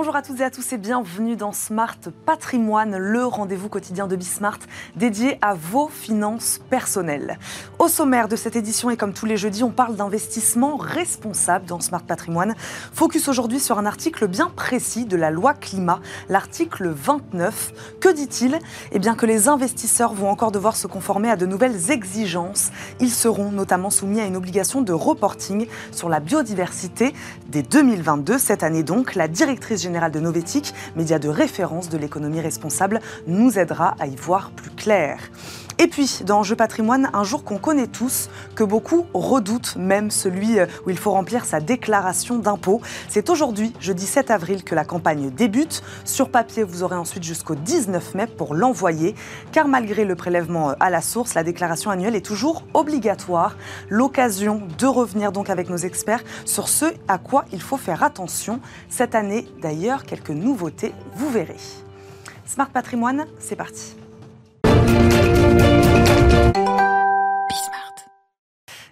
Bonjour à toutes et à tous et bienvenue dans Smart Patrimoine, le rendez-vous quotidien de Bismart dédié à vos finances personnelles. Au sommaire de cette édition et comme tous les jeudis, on parle d'investissement responsable dans Smart Patrimoine. Focus aujourd'hui sur un article bien précis de la loi climat, l'article 29. Que dit-il? Eh bien que les investisseurs vont encore devoir se conformer à de nouvelles exigences. Ils seront notamment soumis à une obligation de reporting sur la biodiversité dès 2022. Cette année donc, la directrice générale de Novetic, média de référence de l'économie responsable, nous aidera à y voir plus clair. Et puis, dans Jeu patrimoine, un jour qu'on connaît tous, que beaucoup redoutent, même celui euh, où il faut remplir sa déclaration d'impôt. C'est aujourd'hui, jeudi 7 avril, que la campagne débute. Sur papier, vous aurez ensuite jusqu'au 19 mai pour l'envoyer, car malgré le prélèvement euh, à la source, la déclaration annuelle est toujours obligatoire. L'occasion de revenir donc avec nos experts sur ce à quoi il faut faire attention. Cette année, d'ailleurs, quelques nouveautés, vous verrez. Smart Patrimoine, c'est parti.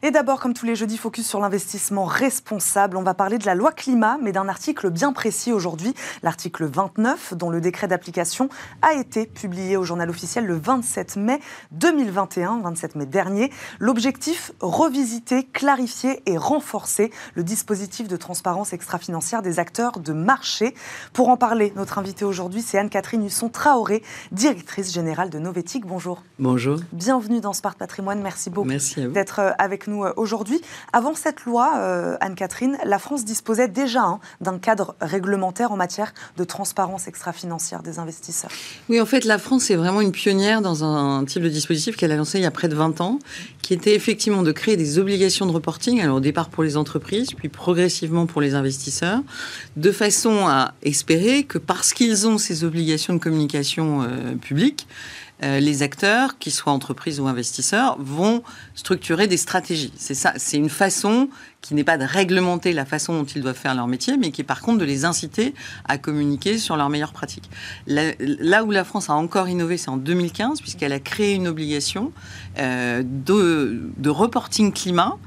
Et d'abord, comme tous les jeudis, focus sur l'investissement responsable. On va parler de la loi climat, mais d'un article bien précis aujourd'hui, l'article 29, dont le décret d'application a été publié au journal officiel le 27 mai 2021, 27 mai dernier. L'objectif, revisiter, clarifier et renforcer le dispositif de transparence extra-financière des acteurs de marché. Pour en parler, notre invitée aujourd'hui, c'est Anne-Catherine Husson-Traoré, directrice générale de Novetic. Bonjour. Bonjour. Bienvenue dans Smart Patrimoine. Merci beaucoup Merci d'être euh, avec nous euh, aujourd'hui. Avant cette loi, euh, Anne-Catherine, la France disposait déjà hein, d'un cadre réglementaire en matière de transparence extra-financière des investisseurs. Oui, en fait, la France est vraiment une pionnière dans un type de dispositif qu'elle a lancé il y a près de 20 ans, qui était effectivement de créer des obligations de reporting, alors au départ pour les entreprises, puis progressivement pour les investisseurs, de façon à espérer que parce qu'ils ont ces obligations de communication euh, publique, euh, les acteurs, qu'ils soient entreprises ou investisseurs, vont structurer des stratégies. C'est ça, c'est une façon qui n'est pas de réglementer la façon dont ils doivent faire leur métier, mais qui est par contre de les inciter à communiquer sur leurs meilleures pratiques. Là, où la France a encore innové, c'est en 2015, puisqu'elle a créé une obligation euh, de, de reporting climat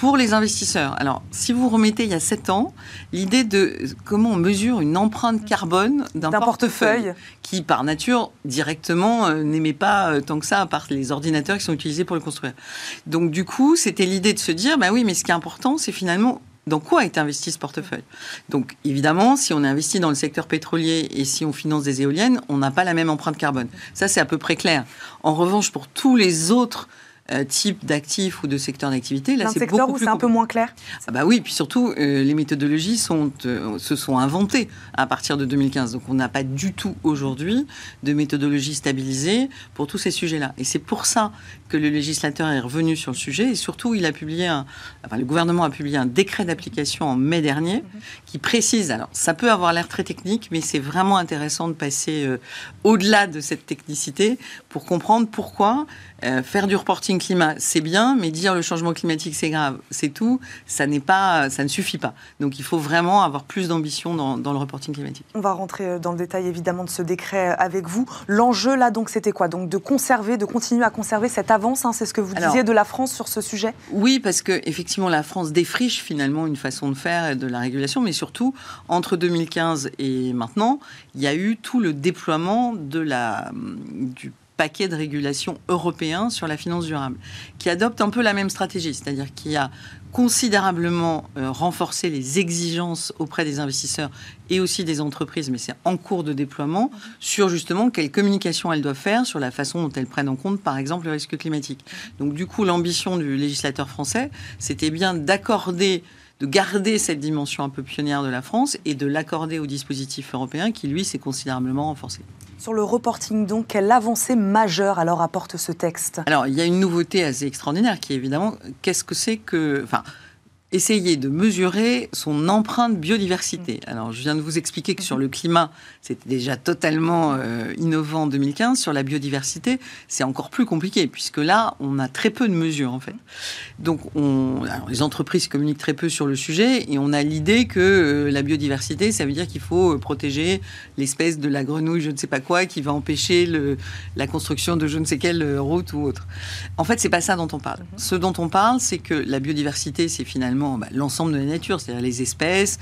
pour les investisseurs. Alors, si vous remettez il y a 7 ans, l'idée de comment on mesure une empreinte carbone d'un portefeuille, qui, par nature, directement, euh, n'émet pas euh, tant que ça, à part les ordinateurs qui sont utilisés pour le construire. Donc, du coup, c'était l'idée de se dire, bah oui, mais ce qui est important, c'est finalement dans quoi est investi ce portefeuille? Donc évidemment, si on investit dans le secteur pétrolier et si on finance des éoliennes, on n'a pas la même empreinte carbone. Ça, c'est à peu près clair. En revanche, pour tous les autres euh, type d'actifs ou de secteur d'activité. Là, c'est beaucoup où c'est un peu moins clair. Ah bah oui, puis surtout, euh, les méthodologies sont, euh, se sont inventées à partir de 2015. Donc, on n'a pas du tout aujourd'hui de méthodologie stabilisée pour tous ces sujets-là. Et c'est pour ça que le législateur est revenu sur le sujet. Et surtout, il a publié un, enfin, le gouvernement a publié un décret d'application en mai dernier mhm. qui précise. Alors, ça peut avoir l'air très technique, mais c'est vraiment intéressant de passer au-delà de cette technicité pour comprendre pourquoi faire du reporting climat, c'est bien, mais dire le changement climatique, c'est grave, c'est tout, ça n'est pas, ça ne suffit pas. Donc il faut vraiment avoir plus d'ambition dans, le reporting climatique. On va rentrer euh, dans le détail évidemment de ce décret euh, avec vous. L'enjeu là, donc, c'était quoi? Donc de conserver, de continuer à conserver cette avance, hein, c'est ce que vous disiez de la France sur ce sujet? Oui, parce que effectivement, la France défriche finalement une façon de faire et de la régulation, mais surtout entre 2015 et maintenant, il y a eu tout le déploiement de la, du paquet de régulation européen sur la finance durable, qui adopte un peu la même stratégie, c'est-à-dire qui a considérablement euh, renforcé les exigences auprès des investisseurs et aussi des entreprises, mais c'est en cours de déploiement, sur justement quelle communication elles doivent faire, sur la façon dont elles prennent en compte, par exemple, le risque climatique. Donc du coup, l'ambition du législateur français, c'était bien d'accorder de garder cette dimension un peu pionnière de la France et de l'accorder au dispositif européen qui, lui, s'est considérablement renforcé. Sur le reporting, donc, quelle avancée majeure alors apporte ce texte? Alors, il y a une nouveauté assez extraordinaire qui est évidemment, qu'est-ce que c'est que. Enfin, essayer de mesurer son empreinte biodiversité. Mm. Alors, je viens de vous expliquer que sur le climat, c'était déjà totalement euh, innovant en 2015. Sur la biodiversité, c'est encore plus compliqué, puisque là, on a très peu de mesures, en fait. Donc, on, les entreprises communiquent très peu sur le sujet, et on a l'idée que euh, la biodiversité, ça veut dire qu'il faut euh, protéger l'espèce de la grenouille, je ne sais pas quoi, qui va empêcher le, la construction de je ne sais quelle route ou autre. En fait, c'est pas ça dont on parle. Mm-hmm. Ce dont on parle, c'est que la biodiversité, c'est finalement bah, l'ensemble de la nature, c'est-à-dire les espèces,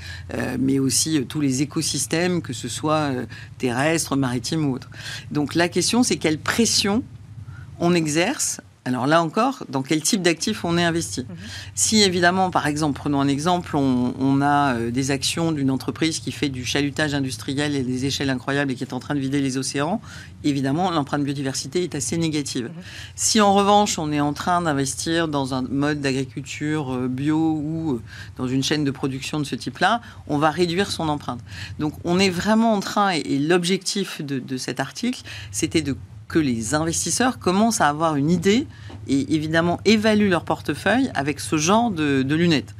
mais aussi tous les écosystèmes, que ce soit terrestres, maritimes ou autres. Donc la question, c'est quelle pression on exerce alors là encore, dans quel type d'actifs on est investi mhm. Si évidemment, par exemple, prenons un exemple, on, a euh, des actions d'une entreprise qui fait du chalutage industriel et des échelles incroyables et qui est en train de vider les océans, évidemment, l'empreinte biodiversité est assez négative. Mhm. Si en revanche, on est en train d'investir dans un mode d'agriculture euh, bio ou euh, dans une chaîne de production de ce type-là, on va réduire son empreinte. Donc on est vraiment en train, et, l'objectif de, de cet article, c'était de que les investisseurs commencent à avoir une idée et évidemment évaluent leur portefeuille avec ce genre de, lunettes.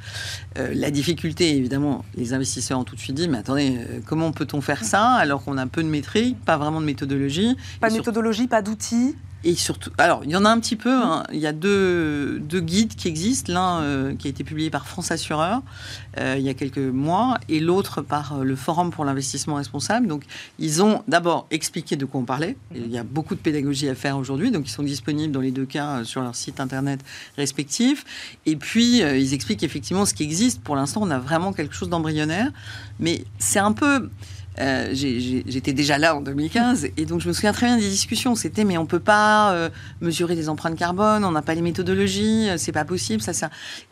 Euh, la difficulté, évidemment, les investisseurs ont tout de suite dit, mais attendez, euh, comment peut-on faire ça alors qu'on a peu de métriques, pas vraiment de méthodologie? Pas de méthodologie, pas d'outils? Et surtout, alors il y en a un petit peu. Hein. Il y a deux, deux, guides qui existent. L'un euh, qui a été publié par France Assureur euh, il y a quelques mois, et l'autre par euh, le Forum pour l'investissement responsable. Donc, ils ont d'abord expliqué de quoi on parlait. il y a beaucoup de pédagogie à faire aujourd'hui, donc ils sont disponibles dans les deux cas sur leur site internet respectifs. Et puis, ils expliquent effectivement ce qui existe. Pour l'instant, on a vraiment quelque chose d'embryonnaire, mais c'est un peu euh, j'étais déjà là en 2015 et donc je me souviens très bien des discussions. C'était mais on peut pas euh, mesurer des empreintes carbone, on n'a pas les méthodologies, euh, c'est pas possible.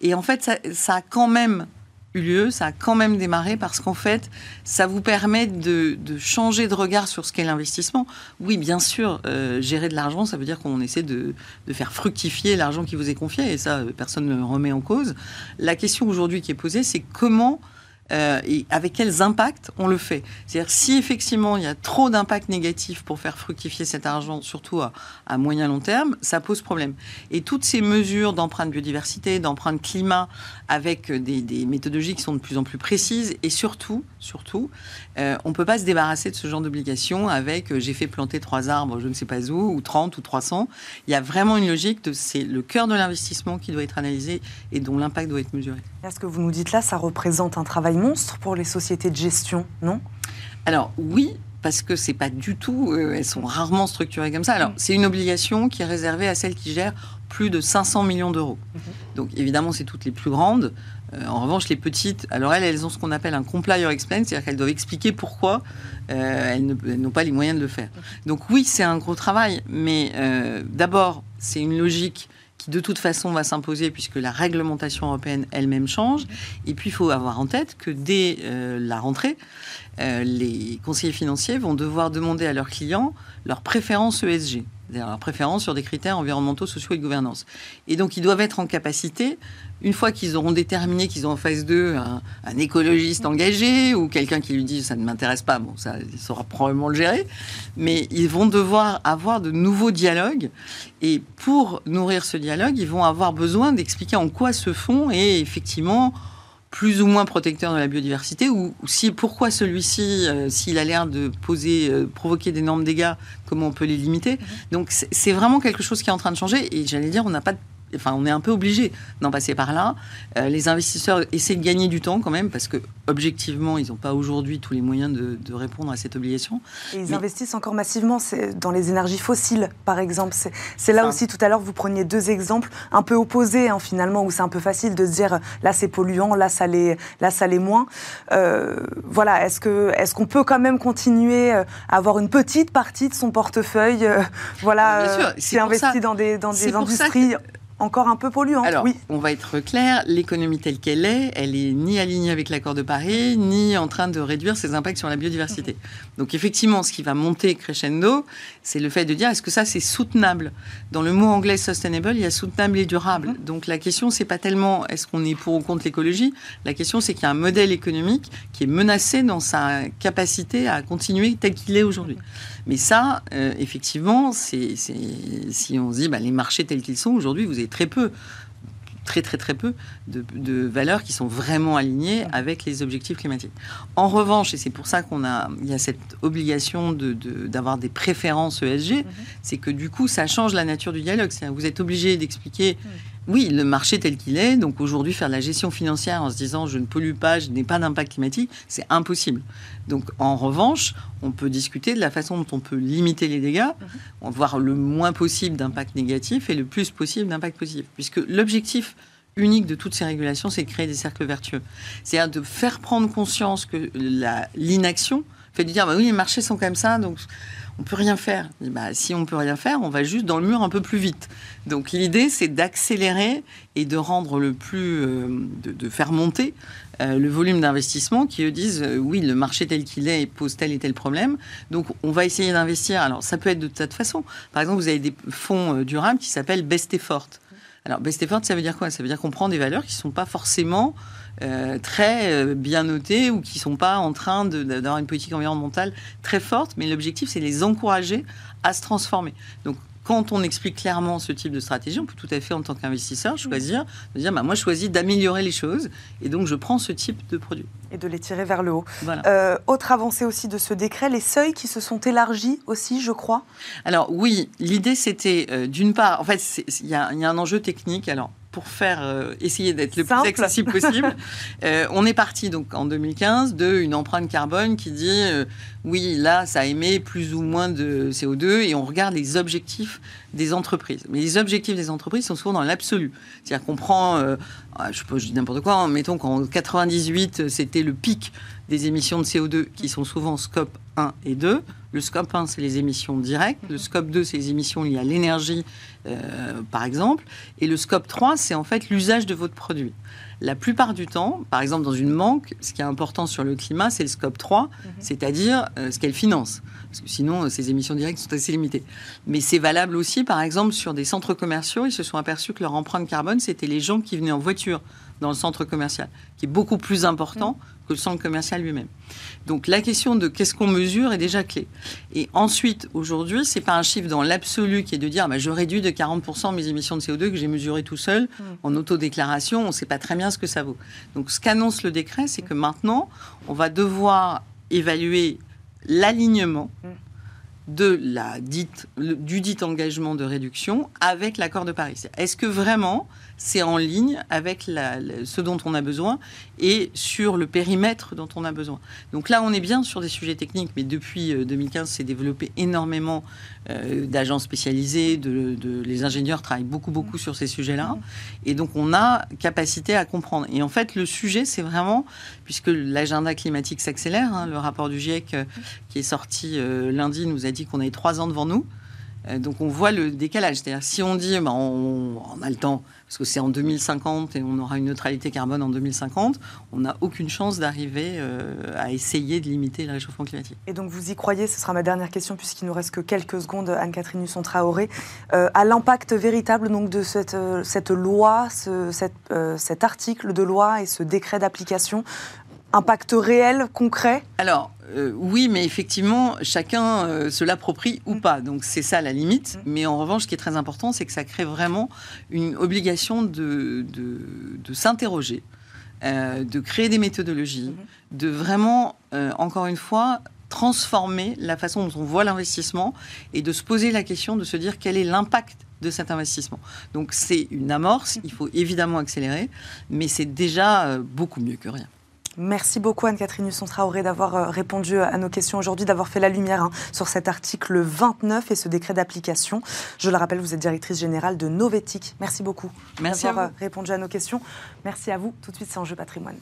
Et en fait, ça, a quand même eu lieu, ça a quand même démarré parce qu'en fait, ça vous permet de, changer de regard sur ce qu'est l'investissement. Oui, bien sûr, gérer de l'argent, ça veut dire qu'on essaie de, de, faire fructifier l'argent qui vous est confié et ça, personne ne le remet en cause. La question aujourd'hui qui est posée, c'est comment euh, et avec quels impacts on le fait? C'est-à-dire si effectivement il y a trop d'impacts négatifs pour faire fructifier cet argent, surtout à, à moyen long terme, ça pose problème. Et toutes ces mesures d'empreinte biodiversité, d'empreinte climat, avec des, des, méthodologies qui sont de plus en plus précises, et surtout, surtout, euh, on ne peut pas se débarrasser de ce genre d'obligation avec euh, j'ai fait planter trois arbres, je ne sais pas où, ou 30 ou 300. Il y a vraiment une logique, c'est le cœur de l'investissement qui doit être analysé et dont l'impact doit être mesuré. Ce que vous nous dites là, ça représente un travail monstre pour les sociétés de gestion, non? Alors oui, parce que c'est pas du tout, euh, elles sont rarement structurées comme ça. Alors, c'est une obligation qui est réservée à celles qui gèrent plus de 500 millions d'euros. Mhm. Donc, évidemment, c'est toutes les plus grandes. Euh, en revanche, les petites, alors elles, elles ont ce qu'on appelle un comply or explain, c'est-à-dire qu'elles doivent expliquer pourquoi euh, elles n'ont pas les moyens de le faire. Donc, oui, c'est un gros travail, mais d'abord, c'est une logique qui de toute façon va s'imposer puisque la réglementation européenne elle-même change. Et puis il faut avoir en tête que dès euh, la rentrée, euh, les conseillers financiers vont devoir demander à leurs clients leur préférence ESG, c'est-à-dire leur préférence sur des critères environnementaux, sociaux et de gouvernance. Et donc ils doivent être en capacité une fois qu'ils auront déterminé qu'ils ont en face d'eux un, écologiste engagé ou quelqu'un qui lui dit ça ne m'intéresse pas, bon, ça, il saura probablement le gérer, mais ils vont devoir avoir de nouveaux dialogues. Et pour nourrir ce dialogue, ils vont avoir besoin d'expliquer en quoi ce fonds est effectivement plus ou moins protecteur de la biodiversité ou, si pourquoi celui-ci, euh, s'il a l'air de poser, euh, provoquer d'énormes dégâts, comment on peut les limiter? Mm-hmm. Donc c'est vraiment quelque chose qui est en train de changer et j'allais dire on n'a pas de enfin, on est un peu obligé d'en passer par là. Euh, les investisseurs essaient de gagner du temps quand même, parce que objectivement, ils n'ont pas aujourd'hui tous les moyens de, répondre à cette obligation. Et ils investissent encore massivement dans les énergies fossiles, par exemple. C'est là aussi, tout à l'heure, vous preniez deux exemples un peu opposés, hein, finalement, où c'est un peu facile de se dire là, c'est polluant, là, ça l'est, là, ça l'est moins. Euh, voilà, est-ce qu'on est qu'on peut quand même continuer euh, à avoir une petite partie de son portefeuille voilà, qui investit dans des, dans des industries encore un peu polluant. Alors, oui. on va être clair, l'économie telle qu'elle est, elle est ni alignée avec l'accord de Paris, ni en train de réduire ses impacts sur la biodiversité. Donc effectivement, ce qui va monter crescendo, c'est le fait de dire est-ce que ça c'est soutenable? Dans le mot anglais sustainable, il y a soutenable et durable. Mhm. Donc la question c'est pas tellement est-ce qu'on est pour ou contre l'écologie, la question c'est qu'il y a un modèle économique qui est menacé dans sa capacité à continuer tel qu'il est aujourd'hui. Mais ça, euh, effectivement, c'est, si on se dit bah, les marchés tels qu'ils sont aujourd'hui, vous avez très peu très très très peu de, valeurs qui sont vraiment alignées avec les objectifs climatiques. En revanche, et c'est pour ça qu'on a, il y a cette obligation de, d'avoir des préférences ESG, mhm. c'est que du coup, ça change la nature du dialogue. Vous êtes obligé d'expliquer oui, le marché tel qu'il est, donc aujourd'hui faire de la gestion financière en se disant je ne pollue pas, je n'ai pas d'impact climatique, c'est impossible. Donc en revanche, on peut discuter de la façon dont on peut limiter les dégâts, mhm. voir le moins possible d'impact négatif et le plus possible d'impact positif. Puisque l'objectif unique de toutes ces régulations, c'est de créer des cercles vertueux. C'est-à-dire de faire prendre conscience que l'inaction fait de dire bah oui, les marchés sont comme ça, donc on peut rien faire. Bah, si on peut rien faire, on va juste dans le mur un peu plus vite. Donc l'idée, c'est d'accélérer et de rendre le plus, euh, de, faire monter euh, le volume d'investissement qui eux disent euh, oui, le marché tel qu'il est pose tel et tel problème. Donc on va essayer d'investir. Alors ça peut être de toute façon. Par exemple, vous avez des fonds durables qui s'appellent Best Effort. Alors Best Effort, ça veut dire quoi? Ça veut dire qu'on prend des valeurs qui ne sont pas forcément euh, très euh, bien notés ou qui ne sont pas en train d'avoir une politique environnementale très forte, mais l'objectif, c'est les encourager à se transformer. Donc, quand on explique clairement ce type de stratégie, on peut tout à fait, en tant qu'investisseur, choisir de dire bah, moi, je choisis d'améliorer les choses et donc je prends ce type de produit. Et de les tirer vers le haut. Euh, autre avancée aussi de ce décret, les seuils qui se sont élargis aussi, je crois. Alors, oui, l'idée, c'était d'une part, en fait, il y, y, a un enjeu technique. Alors, pour faire euh, essayer d'être le plus accessible possible. Euh, on est parti donc en 2015 de une empreinte carbone qui dit euh, oui là ça émet plus ou moins de CO2 et on regarde les objectifs des entreprises. Mais les objectifs des entreprises sont souvent dans l'absolu. C'est-à-dire qu'on prend, ah, je je dis n'importe quoi, hein, mettons qu'en 98 c'était le pic des émissions de CO2 qui sont souvent scope 1 et 2. Le scope 1, c'est les émissions directes. Le scope 2, c'est les émissions liées à l'énergie, euh, par exemple. Et le scope 3, c'est en fait l'usage de votre produit. La plupart du temps, par exemple dans une banque, ce qui est important sur le climat, c'est le scope 3, mhm. c'est-à-dire euh, ce qu'elle finance. Parce que sinon, euh, ces émissions directes sont assez limitées. Mais c'est valable aussi, par exemple, sur des centres commerciaux. Ils se sont aperçus que leur empreinte carbone, c'était les gens qui venaient en voiture dans le centre commercial, qui est beaucoup plus important mhm que le centre commercial lui-même. Donc la question de qu'est-ce qu'on mesure est déjà clé. Et ensuite, aujourd'hui, c'est pas un chiffre dans l'absolu qui est de dire bah, je réduis de 40% mes émissions de CO2 que j'ai mesurées tout seul mmh. en autodéclaration. On ne sait pas très bien ce que ça vaut. Donc ce qu'annonce le décret, c'est que maintenant, on va devoir évaluer l'alignement mmh. de la dite, du dit engagement de réduction avec l'accord de Paris. Est-ce que vraiment c'est en ligne avec ce dont on a besoin et sur le périmètre dont on a besoin. Donc là, on est bien sur des sujets techniques, mais depuis 2015, c'est développé énormément euh, d'agents spécialisés, de, les ingénieurs travaillent beaucoup, beaucoup sur ces sujets-là. Et donc, on a capacité à comprendre. Et en fait, le sujet, c'est vraiment, puisque l'agenda climatique s'accélère, hein, le rapport du GIEC euh, qui est sorti euh, lundi nous a dit qu'on avait trois ans devant nous. Donc, on voit le décalage. C'est-à-dire, si on dit, ben, on a le temps, parce que c'est en 2050 et on aura une neutralité carbone en 2050, on n'a aucune chance d'arriver euh, à essayer de limiter le réchauffement climatique. Et donc vous y croyez, ce sera ma dernière question puisqu'il nous reste que quelques secondes, Anne-Catherine Husson-Traoré, euh, à l'impact véritable donc, de cette, euh, cette loi, ce, cet article de loi et ce décret d'application Impact réel, concret? Alors, euh, oui, mais effectivement, chacun euh, se l'approprie ou mm. pas. Donc c'est ça la limite. Mm. Mais en revanche, ce qui est très important, c'est que ça crée vraiment une obligation de, de, s'interroger, euh, de créer des méthodologies, mm-hmm. de vraiment, encore une fois, transformer la façon dont on voit l'investissement et de se poser la question de se dire quel est l'impact de cet investissement. Donc c'est une amorce, il faut évidemment accélérer, mais c'est déjà beaucoup mieux que rien. Merci beaucoup Anne-Catherine Husson-Traoré d'avoir euh, répondu à nos questions aujourd'hui, d'avoir fait la lumière hein, sur cet article 29 et ce décret d'application. Je le rappelle, vous êtes directrice générale de Novetic. Merci beaucoup d'avoir euh, répondu à nos questions. Merci à vous. Tout de suite, c'est Enjeu patrimoine.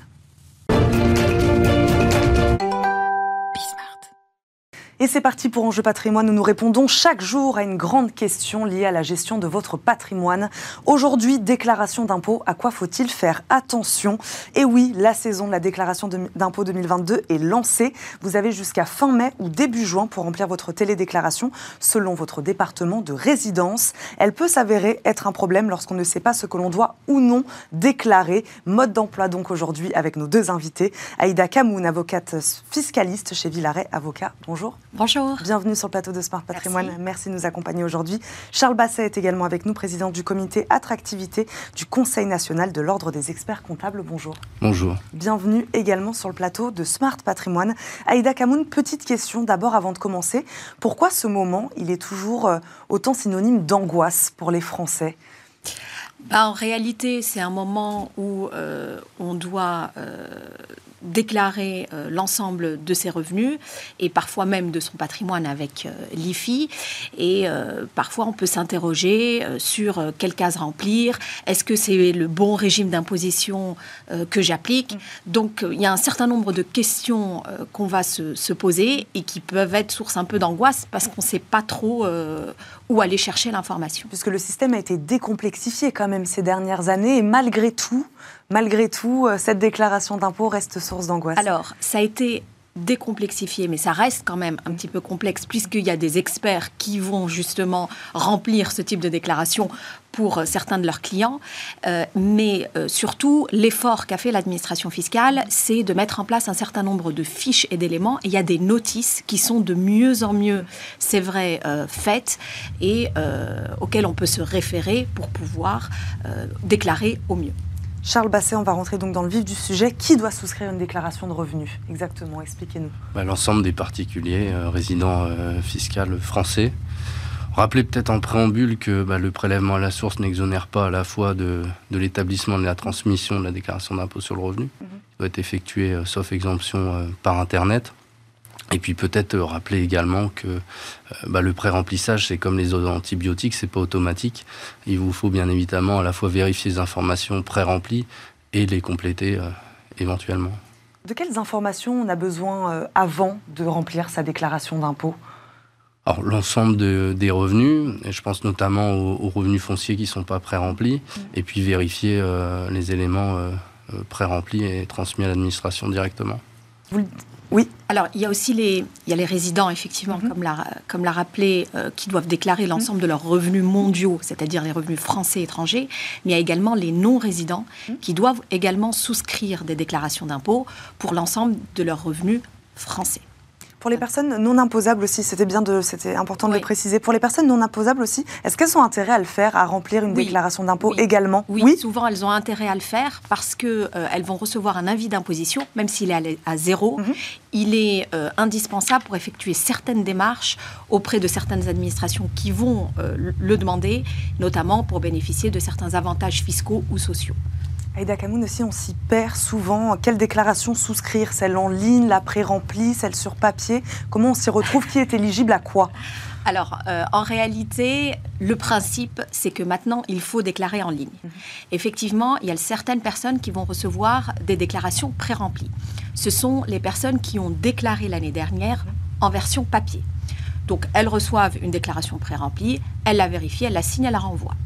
Et c'est parti pour Enjeu patrimoine où nous répondons chaque jour à une grande question liée à la gestion de votre patrimoine. Aujourd'hui, déclaration d'impôt, à quoi faut-il faire attention? Et oui, la saison de la déclaration d'impôt 2022 est lancée. Vous avez jusqu'à fin mai ou début juin pour remplir votre télédéclaration selon votre département de résidence. Elle peut s'avérer être un problème lorsqu'on ne sait pas ce que l'on doit ou non déclarer. Mode d'emploi donc aujourd'hui avec nos deux invités. Aïda Kamoun, avocate fiscaliste chez Villaret Avocat. Bonjour. Bonjour. Bienvenue sur le plateau de Smart Patrimoine. Merci, de nous accompagner aujourd'hui. Charles Basset est également avec nous, président du comité attractivité du Conseil national de l'Ordre des experts comptables. Bonjour. Bonjour. Bienvenue également sur le plateau de Smart Patrimoine. Aïda Kamoun, petite question d'abord avant de commencer. Pourquoi ce moment, il est toujours euh, autant synonyme d'angoisse pour les Français? Bah, En réalité, c'est un moment où euh, on doit... Euh, déclarer euh, l'ensemble de ses revenus et parfois même de son patrimoine avec euh, l'IFI. Et euh, parfois, on peut s'interroger sur quelle case remplir. Est-ce que c'est le bon régime d'imposition que j'applique? Mm. Donc, il y a un certain nombre de questions qu'on va se, se, poser et qui peuvent être source un peu d'angoisse parce qu'on ne sait pas trop où aller chercher l'information. Puisque le système a été décomplexifié quand même ces dernières années et malgré tout, malgré tout, euh, cette déclaration d'impôt reste source d'angoisse Alors, ça a été décomplexifié, mais ça reste quand même un petit peu complexe puisqu'il y a des experts qui vont justement remplir ce type de déclaration pour euh, certains de leurs clients. Euh, mais surtout, l'effort qu'a fait l'administration fiscale, c'est de mettre en place un certain nombre de fiches et d'éléments. Il y a des notices qui sont de mieux en mieux, c'est vrai, faites et auxquelles on peut se référer pour pouvoir déclarer au mieux. Charles Basset, on va rentrer donc dans le vif du sujet. Qui doit souscrire une déclaration de revenus Exactement, expliquez-nous. Bah, l'ensemble des particuliers euh, résidents euh, fiscaux français. Rappelez peut-être en préambule que bah, le prélèvement à la source n'exonère pas à la fois de, l'établissement de la transmission de la déclaration d'impôt sur le revenu. Mhm. Il doit être effectué, euh, sauf exemption, par Internet. Et puis peut-être euh, rappeler également que euh, bah, le pré-remplissage, c'est comme les antibiotiques, c'est pas automatique. Il vous faut bien évidemment à la fois vérifier les informations pré-remplies et les compléter euh, éventuellement. De quelles informations on a besoin avant de remplir sa déclaration d'impôt? Alors l'ensemble des revenus, et je pense notamment aux, revenus fonciers qui ne sont pas pré-remplis, mmh. et puis vérifier les éléments pré-remplis et transmis à l'administration directement. Oui. Alors, il y a aussi les, il y a les résidents, effectivement, mhm. comme l'a rappelé, euh, qui doivent déclarer l'ensemble de leurs revenus mondiaux, c'est-à-dire les revenus français et étrangers, mais il y a également les non-résidents mhm. qui doivent également souscrire des déclarations d'impôts pour l'ensemble de leurs revenus français. Pour les personnes non imposables aussi, c'était bien de, c'était important de le préciser. Pour les personnes non imposables aussi, est-ce qu'elles ont intérêt à le faire, à remplir une déclaration d'impôt également oui. souvent elles ont intérêt à le faire parce que euh, elles vont recevoir un avis d'imposition, même s'il est à, zéro. Mhm. Il est euh, indispensable pour effectuer certaines démarches auprès de certaines administrations qui vont euh, le demander, notamment pour bénéficier de certains avantages fiscaux ou sociaux. Aïda Kamoun aussi, on s'y perd souvent. Quelle déclaration souscrire? Celle en ligne, la pré-remplie, celle sur papier? Comment on s'y retrouve? Qui est éligible à quoi? Alors, euh, en réalité, le principe, c'est que maintenant, il faut déclarer en ligne. Mhm. Effectivement, il y a certaines personnes qui vont recevoir des déclarations pré-remplies. Ce sont les personnes qui ont déclaré l'année dernière en version papier. Donc, elles reçoivent une déclaration pré-remplie, elles la vérifient, elles la signent, elles la renvoient.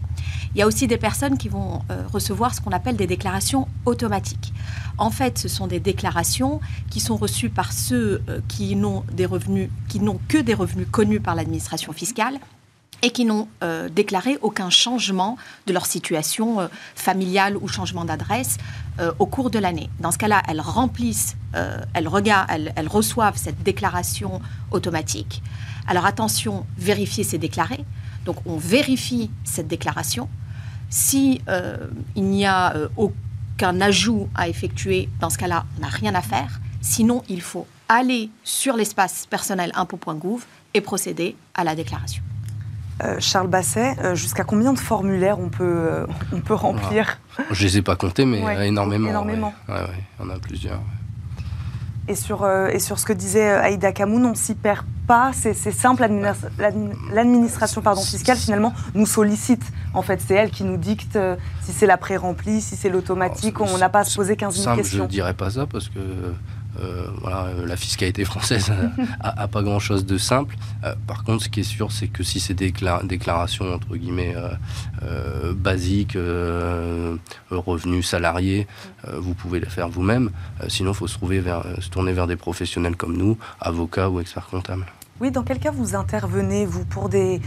Il y a aussi des personnes qui vont euh, recevoir ce qu'on appelle des déclarations automatiques. En fait, ce sont des déclarations qui sont reçues par ceux euh, qui n'ont des revenus, qui n'ont que des revenus connus par l'administration fiscale et qui n'ont euh, déclaré aucun changement de leur situation familiale ou changement d'adresse au cours de l'année. Dans ce cas-là, elles remplissent, elles, regardent, elles, reçoivent cette déclaration automatique. Alors attention, vérifier c'est déclarer. Donc on vérifie cette déclaration si euh, il n'y a euh, aucun ajout à effectuer, dans ce cas-là, on n'a rien à faire. Sinon, il faut aller sur l'espace personnel impôt.gouv et procéder à la déclaration. Euh, Charles Basset, jusqu'à combien de formulaires on peut, on peut remplir Je ne les ai pas comptés, mais énormément. Énormément. Ouais, il y en a plusieurs. Et sur, et sur ce que disait Aïda Kamoun, on s'y perd pas, c'est simple, l'administration fiscale finalement nous sollicite. En fait, c'est elle qui nous dicte euh, si c'est la pré-remplie, si c'est l'automatique, on n'a pas à se poser 15 000 questions. Je ne dirais pas ça parce que euh, euh, la fiscalité française a, pas grand-chose de simple. par contre, ce qui est sûr, c'est que si c'est des déclarations entre guillemets basiques, revenus salariés, vous pouvez les faire vous-même. sinon, il faut se, trouver vers, se tourner vers des professionnels comme nous, avocats ou experts comptables. Oui, dans quel cas vous intervenez, vous, pour des,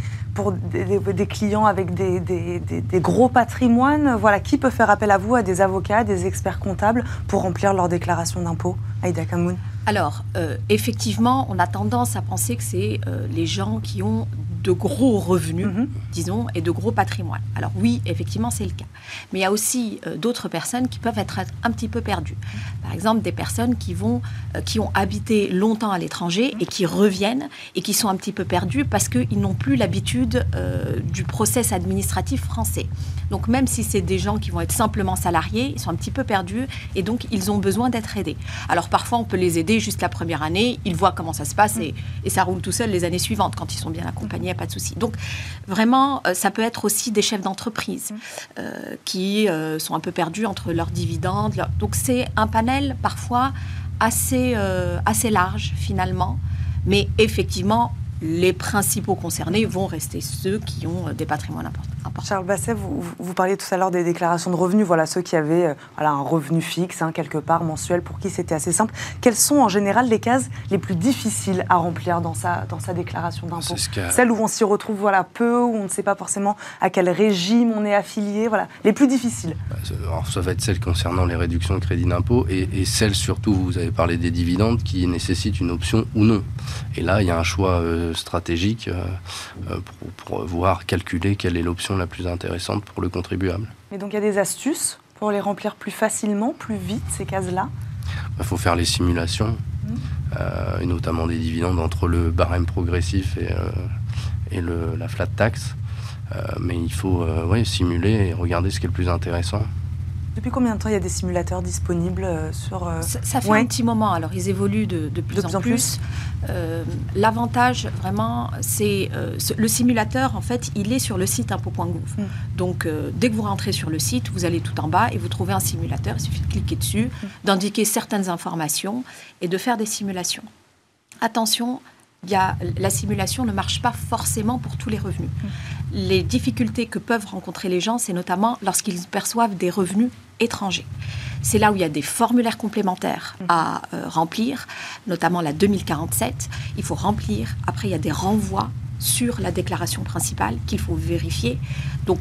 clients avec des, des, gros patrimoines? Voilà, qui peut faire appel à vous, à des avocats, des experts comptables, pour remplir leur déclaration d'impôt? Aïda Kamoun. Alors, euh, effectivement, on a tendance à penser que c'est euh, les gens qui ont de gros revenus, mhm. disons, et de gros patrimoine. Alors oui, effectivement, c'est le cas. Mais il y a aussi euh, d'autres personnes qui peuvent être un petit peu perdues. Par exemple, des personnes qui, vont, euh, qui ont habité longtemps à l'étranger et qui reviennent et qui sont un petit peu perdues parce qu'ils n'ont plus l'habitude euh, du process administratif français. Donc même si c'est des gens qui vont être simplement salariés, ils sont un petit peu perdus et donc ils ont besoin d'être aidés. Alors parfois on peut les aider juste la première année, ils voient comment ça se passe et, ça roule tout seul les années suivantes quand ils sont bien accompagnés, pas de souci. Donc vraiment, euh, ça peut être aussi des chefs d'entreprise euh, qui euh, sont un peu perdus entre leurs dividendes. Donc c'est un panel parfois assez, assez large finalement, mais effectivement les principaux concernés vont rester ceux qui ont des patrimoines importants. Charles Basset, vous, vous, parliez tout à l'heure des déclarations de revenus, voilà ceux qui avaient euh, voilà, un revenu fixe, hein, quelque part mensuel, pour qui c'était assez simple. Quelles sont en général les cases les plus difficiles à remplir dans sa, dans sa déclaration d'impôt Celles où on s'y retrouve voilà, peu, où on ne sait pas forcément à quel régime on est affilié, voilà, les plus difficiles. Bah, alors, ça va être celles concernant les réductions de crédit d'impôt et, et, celles surtout, vous avez parlé des dividendes, qui nécessitent une option ou non. Et là, il y a un choix euh, stratégique euh, pour, pour voir, calculer quelle est l'option la plus intéressante pour le contribuable. Et donc il y a des astuces pour les remplir plus facilement, plus vite, ces cases-là? Il bah, faut faire les simulations, mmh. euh, et notamment des dividendes entre le barème progressif et, euh, et le, la flat tax. Euh, mais il faut ouais, simuler et regarder ce qui est le plus intéressant. Depuis combien de temps il y a des simulateurs disponibles euh, sur... Euh, ça, fait un petit moment, alors ils évoluent de, plus, en, plus. Euh, l'avantage, vraiment, c'est... le simulateur, en fait, il est sur le site impôt.gouv. Mm. Donc, dès que vous rentrez sur le site, vous allez tout en bas et vous trouvez un simulateur. Il suffit de cliquer dessus, mm. d'indiquer certaines informations et de faire des simulations. Attention, la simulation ne marche pas forcément pour tous les revenus. Mm. Les difficultés que peuvent rencontrer les gens, c'est notamment lorsqu'ils perçoivent des revenus étrangers. C'est là où il y a des formulaires complémentaires mm. à euh, remplir, notamment la 2047. Il faut remplir. Après, il y a des renvois sur la déclaration principale qu'il faut vérifier. Donc,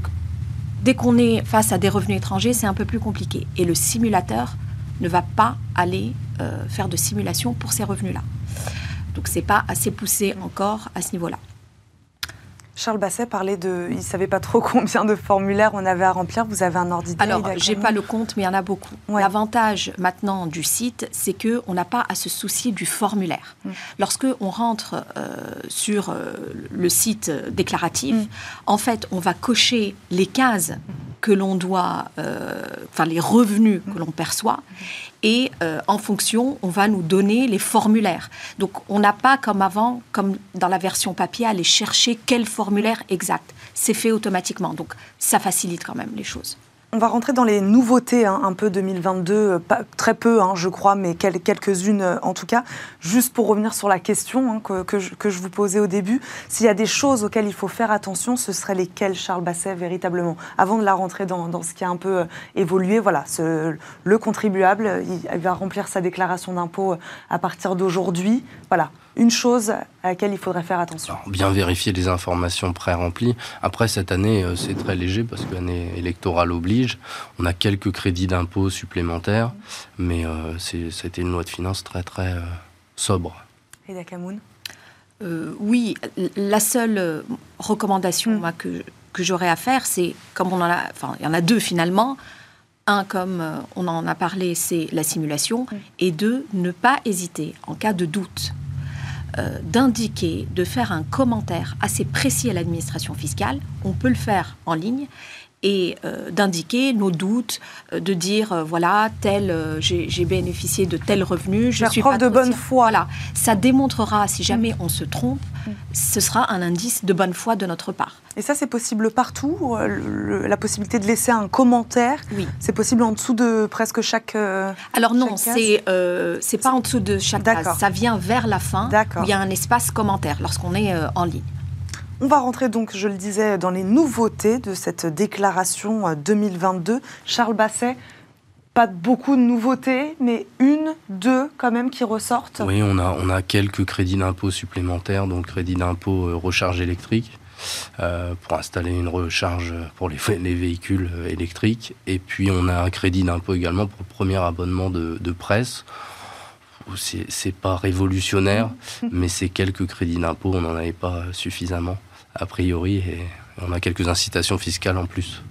dès qu'on est face à des revenus étrangers, c'est un peu plus compliqué. Et le simulateur ne va pas aller euh, faire de simulation pour ces revenus-là. Donc c'est pas assez poussé encore à ce niveau-là. Charles Basset parlait de, il savait pas trop combien de formulaires on avait à remplir. Vous avez un ordinateur Alors, j'ai pas le compte, mais il y en a beaucoup. L'avantage maintenant du site, c'est que on n'a pas à se soucier du formulaire. Mm. Lorsque on rentre euh, sur euh, le site déclaratif, mm. en fait, on va cocher les cases que l'on doit, euh, enfin les revenus que l'on perçoit, et euh, en fonction, on va nous donner les formulaires. Donc on n'a pas comme avant, comme dans la version papier, à aller chercher quel formulaire exact. C'est fait automatiquement, donc ça facilite quand même les choses. On va rentrer dans les nouveautés, hein, un peu 2022, euh, pas, très peu, hein, je crois, mais quelques-unes euh, en tout cas. Juste pour revenir sur la question hein, que, je, vous posais au début, s'il y a des choses auxquelles il faut faire attention, ce seraient lesquelles, Charles Basset, véritablement? Avant de la rentrer dans, ce qui a un peu euh, évolué, voilà, le contribuable, il va remplir sa déclaration d'impôt à partir d'aujourd'hui. Voilà, une chose à laquelle il faudrait faire attention Bien vérifier les informations pré-remplies. Après, cette année, euh, c'est très léger parce que l'année électorale oblige. On a quelques crédits d'impôt supplémentaires, mais euh, c'était une loi de finances très, très euh, sobre. Et Dakamoun? Euh, Oui, la seule recommandation que, que j'aurais à faire, c'est, comme on en a, enfin, il y en a deux finalement. Un, comme on en a parlé, c'est la simulation. Hmm. Et deux, ne pas hésiter en cas de doute euh, d'indiquer, de faire un commentaire assez précis à l'administration fiscale. On peut le faire en ligne et euh, d'indiquer nos doutes, euh, de dire voilà tel j'ai bénéficié de tel revenu, je suis preuve de bonne foi. Voilà, ça démontrera si jamais on se trompe, ce sera un indice de bonne foi de notre part. Et ça, c'est possible partout La possibilité de laisser un commentaire Oui. C'est possible en dessous de presque chaque. Euh, Alors non, c'est euh, c'est pas en dessous de chaque case. Ça vient vers la fin où il y a un espace commentaire lorsqu'on est euh, en ligne. On va rentrer donc, je le disais, dans les nouveautés de cette déclaration 2022. Charles Basset, pas beaucoup de nouveautés, mais une, deux quand même qui ressortent. Oui, on a, on a quelques crédits d'impôt supplémentaires, donc crédit d'impôt recharge électrique euh, pour installer une recharge pour les, les, véhicules électriques. Et puis on a un crédit d'impôt également pour le premier abonnement de, de presse. C'est pas révolutionnaire, mais c'est quelques crédits d'impôt, on n'en avait pas suffisamment a priori, et on a quelques incitations fiscales en plus.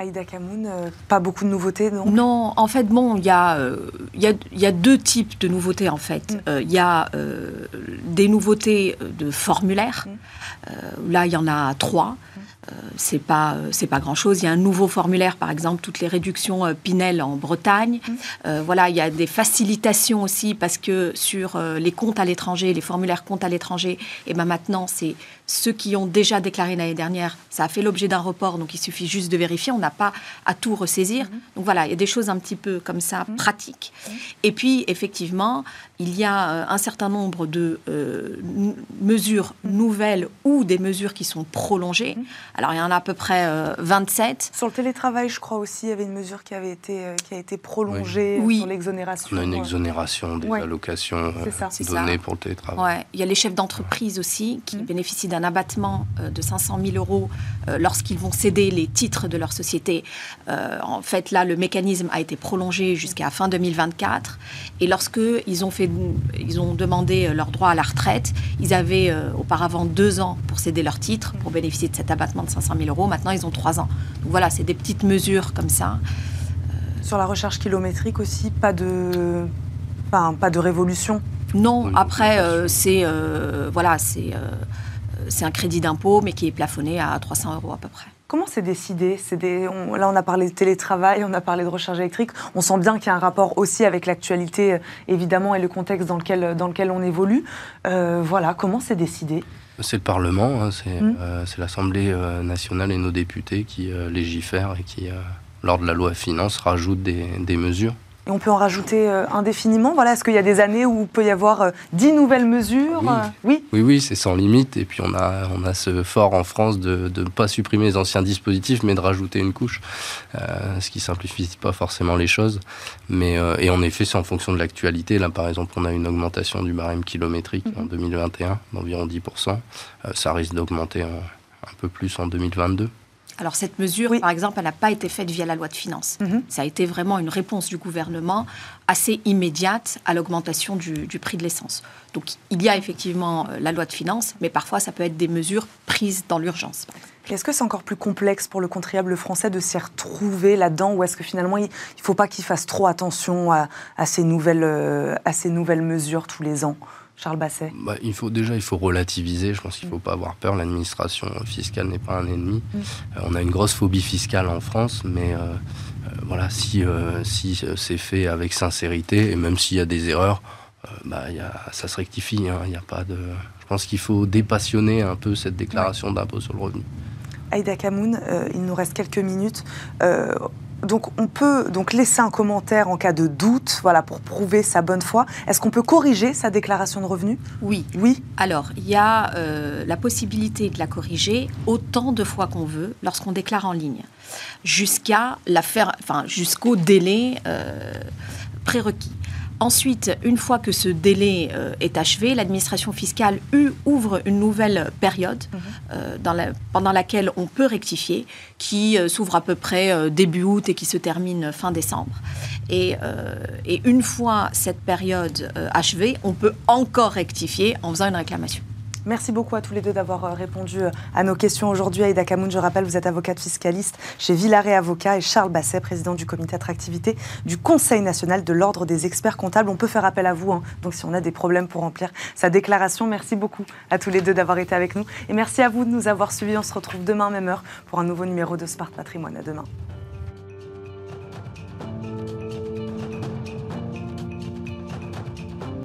Aïda Kamoun, euh, pas beaucoup de nouveautés, non? Non, en fait, bon, il y, euh, y, a, y, a deux types de nouveautés, en fait. Mm. Euh, il y a des nouveautés de formulaires. Mm. là, il y en a trois. Mm. c'est pas c'est pas grand chose. Il y a un nouveau formulaire, par exemple, toutes les réductions Pinel en Bretagne. Mmh. voilà, il y a des facilitations aussi parce que sur les comptes à l'étranger, les formulaires comptes à l'étranger, et ben maintenant c'est ceux qui ont déjà déclaré l'année dernière, ça a fait l'objet d'un report, donc il suffit juste de vérifier. On n'a pas à tout ressaisir. Mmh. Donc voilà, il y a des choses un petit peu comme ça mmh. pratiques. Et puis effectivement, il y a un certain nombre de mesures nouvelles ou des mesures qui sont prolongées. Mhm. Alors, il y en a à peu près 27. Euh, sur le télétravail, je crois aussi, il y avait une mesure qui, avait été, euh, qui a été prolongée oui. sur l'exonération. On a une exonération des allocations euh, données pour le télétravail. Ouais. Il y a les chefs d'entreprise aussi qui mhm. bénéficient d'un abattement de 500 000 euros lorsqu'ils vont céder les titres de leur société. en fait, là, le mécanisme a été prolongé jusqu'à fin 2024. Et lorsque ils ont, fait, ils ont demandé leur droit à la retraite, ils avaient auparavant deux ans pour céder leur titre, pour bénéficier de cet abattement de 500 000 euros. Maintenant, ils ont trois ans. Donc voilà, c'est des petites mesures comme ça. Sur la recherche kilométrique aussi, pas de, pas de révolution? Non, après, euh, c'est euh, voilà, c'est euh, c'est un crédit d'impôt, mais qui est plafonné à 300 euros à peu près. Comment c'est décidé? Des, Là, on a parlé de télétravail, on a parlé de recharge électrique. On sent bien qu'il y a un rapport aussi avec l'actualité, évidemment, et le contexte dans lequel, dans lequel on évolue. voilà, comment c'est décidé? C'est le Parlement, hein, mmh. euh, c'est l'Assemblée euh, nationale et nos députés qui euh, légifèrent et qui, lors de la loi finance, rajoutent des mesures. Et on peut en rajouter euh, indéfiniment. Voilà, est-ce qu'il y a des années où il peut y avoir euh, dix nouvelles mesures Oui, oui, oui, c'est sans limite. Et puis on a, on a ce fort en France de ne pas supprimer les anciens dispositifs, mais de rajouter une couche, euh, ce qui simplifie pas forcément les choses. Mais et en effet, c'est en fonction de l'actualité. Là, par exemple, on a une augmentation du barème kilométrique en 2021 mhm. d'environ 10%. ça risque d'augmenter un peu plus en 2022. Alors cette mesure, par exemple, elle n'a pas été faite via la loi de finances. Mhm. Ça a été vraiment une réponse du gouvernement assez immédiate à l'augmentation du, prix de l'essence. Donc il y a effectivement euh, la loi de finances, mais parfois ça peut être des mesures prises dans l'urgence. Est-ce que c'est encore plus complexe pour le contribuable français de s'y retrouver là-dedans ou est-ce que finalement il ne faut pas qu'il fasse trop attention à, ces nouvelles, euh, à ces nouvelles mesures tous les ans? Charles Basset bah, il faut, Déjà, il faut relativiser. Je pense qu'il ne faut pas avoir peur. L'administration fiscale n'est pas un ennemi. Mm. Euh, on a une grosse phobie fiscale en France, mais euh, euh, voilà, si, si c'est fait avec sincérité, et même s'il y a des erreurs, bah, y a, ça se rectifie. Hein. Il a pas de... Je pense qu'il faut dépassionner un peu cette déclaration d'impôt sur le revenu. Aïda Kamoun, il nous reste quelques minutes donc on peut donc laisser un commentaire en cas de doute, voilà, pour prouver sa bonne foi. Est-ce qu'on peut corriger sa déclaration de revenus? Oui. Oui? Alors il y a euh, la possibilité de la corriger autant de fois qu'on veut lorsqu'on déclare en ligne, jusqu'à la faire, enfin jusqu'au délai euh, prérequis. Ensuite, une fois que ce délai euh, est achevé, l'administration fiscale ouvre une nouvelle période mhm. euh, pendant laquelle on peut rectifier, qui euh, s'ouvre à peu près début août et qui se termine fin décembre. Et, et une fois cette période achevée, on peut encore rectifier en faisant une réclamation. Merci beaucoup à tous les deux d'avoir euh, répondu euh, à nos questions aujourd'hui. Aïda Kamoun, je rappelle, vous êtes avocate fiscaliste chez Villaret Avocat et Charles Basset, président du comité attractivité du Conseil national de l'Ordre des experts comptables. On peut faire appel à vous, hein. donc si on a des problèmes pour remplir sa déclaration. Merci beaucoup à tous les deux d'avoir été avec nous. Et merci à vous de nous avoir suivis. On se retrouve demain, même heure, pour un nouveau numéro de Smart Patrimoine. À demain.